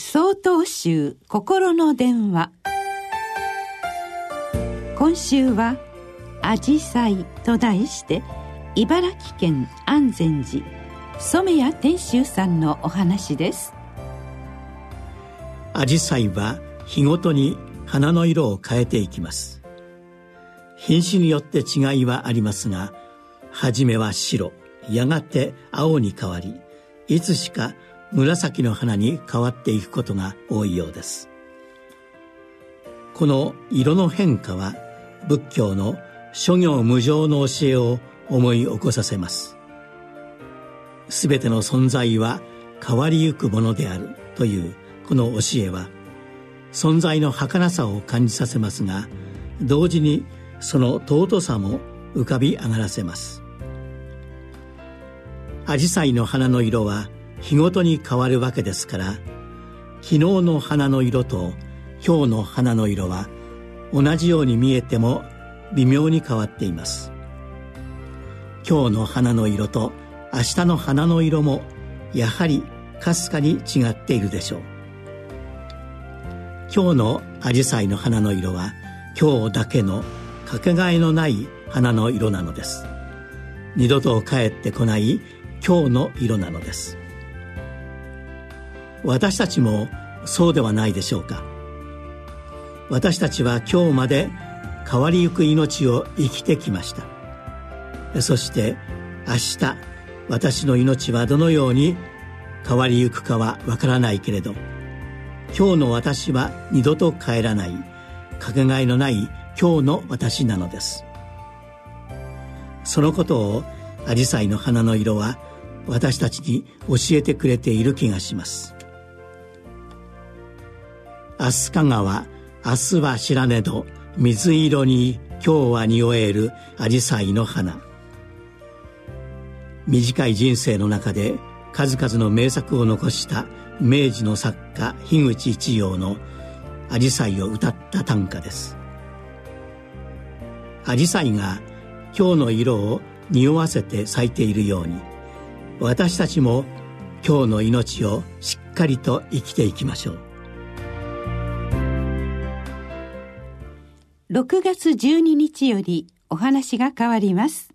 総統集心の電話。今週は「あじさい」と題して茨城県安全寺染谷天秀さんのお話です。アジサイは日ごとに花の色を変えていきます。品種によって違いはありますが初めは白やがて青に変わりいつしか紫の花に変わっていくことが多いようです。この色の変化は仏教の諸行無常の教えを思い起こさせます。全ての存在は変わりゆくものであるというこの教えは存在の儚さを感じさせますが同時にその尊さも浮かび上がらせます。紫陽花の花の色は日ごとに変わるわけですから昨日の花の色と今日の花の色は同じように見えても微妙に変わっています。今日の花の色と明日の花の色もやはりかすかに違っているでしょう。今日のアジサイの花の色は今日だけのかけがえのない花の色なのです。二度と帰ってこない今日の色なのです。私たちもそうではないでしょうか。私たちは今日まで変わりゆく命を生きてきました。そして明日私の命はどのように変わりゆくかはわからないけれど今日の私は二度と帰らないかけがえのない今日の私なのです。そのことをアジサイの花の色は私たちに教えてくれている気がします。飛鳥川明日は知らねど水色に今日は匂える紫陽花の花。短い人生の中で数々の名作を残した明治の作家樋口一葉の「紫陽花を歌った短歌です。紫陽花が今日の色を匂わせて咲いているように私たちも今日の命をしっかりと生きていきましょう。6月12日よりお話が変わります。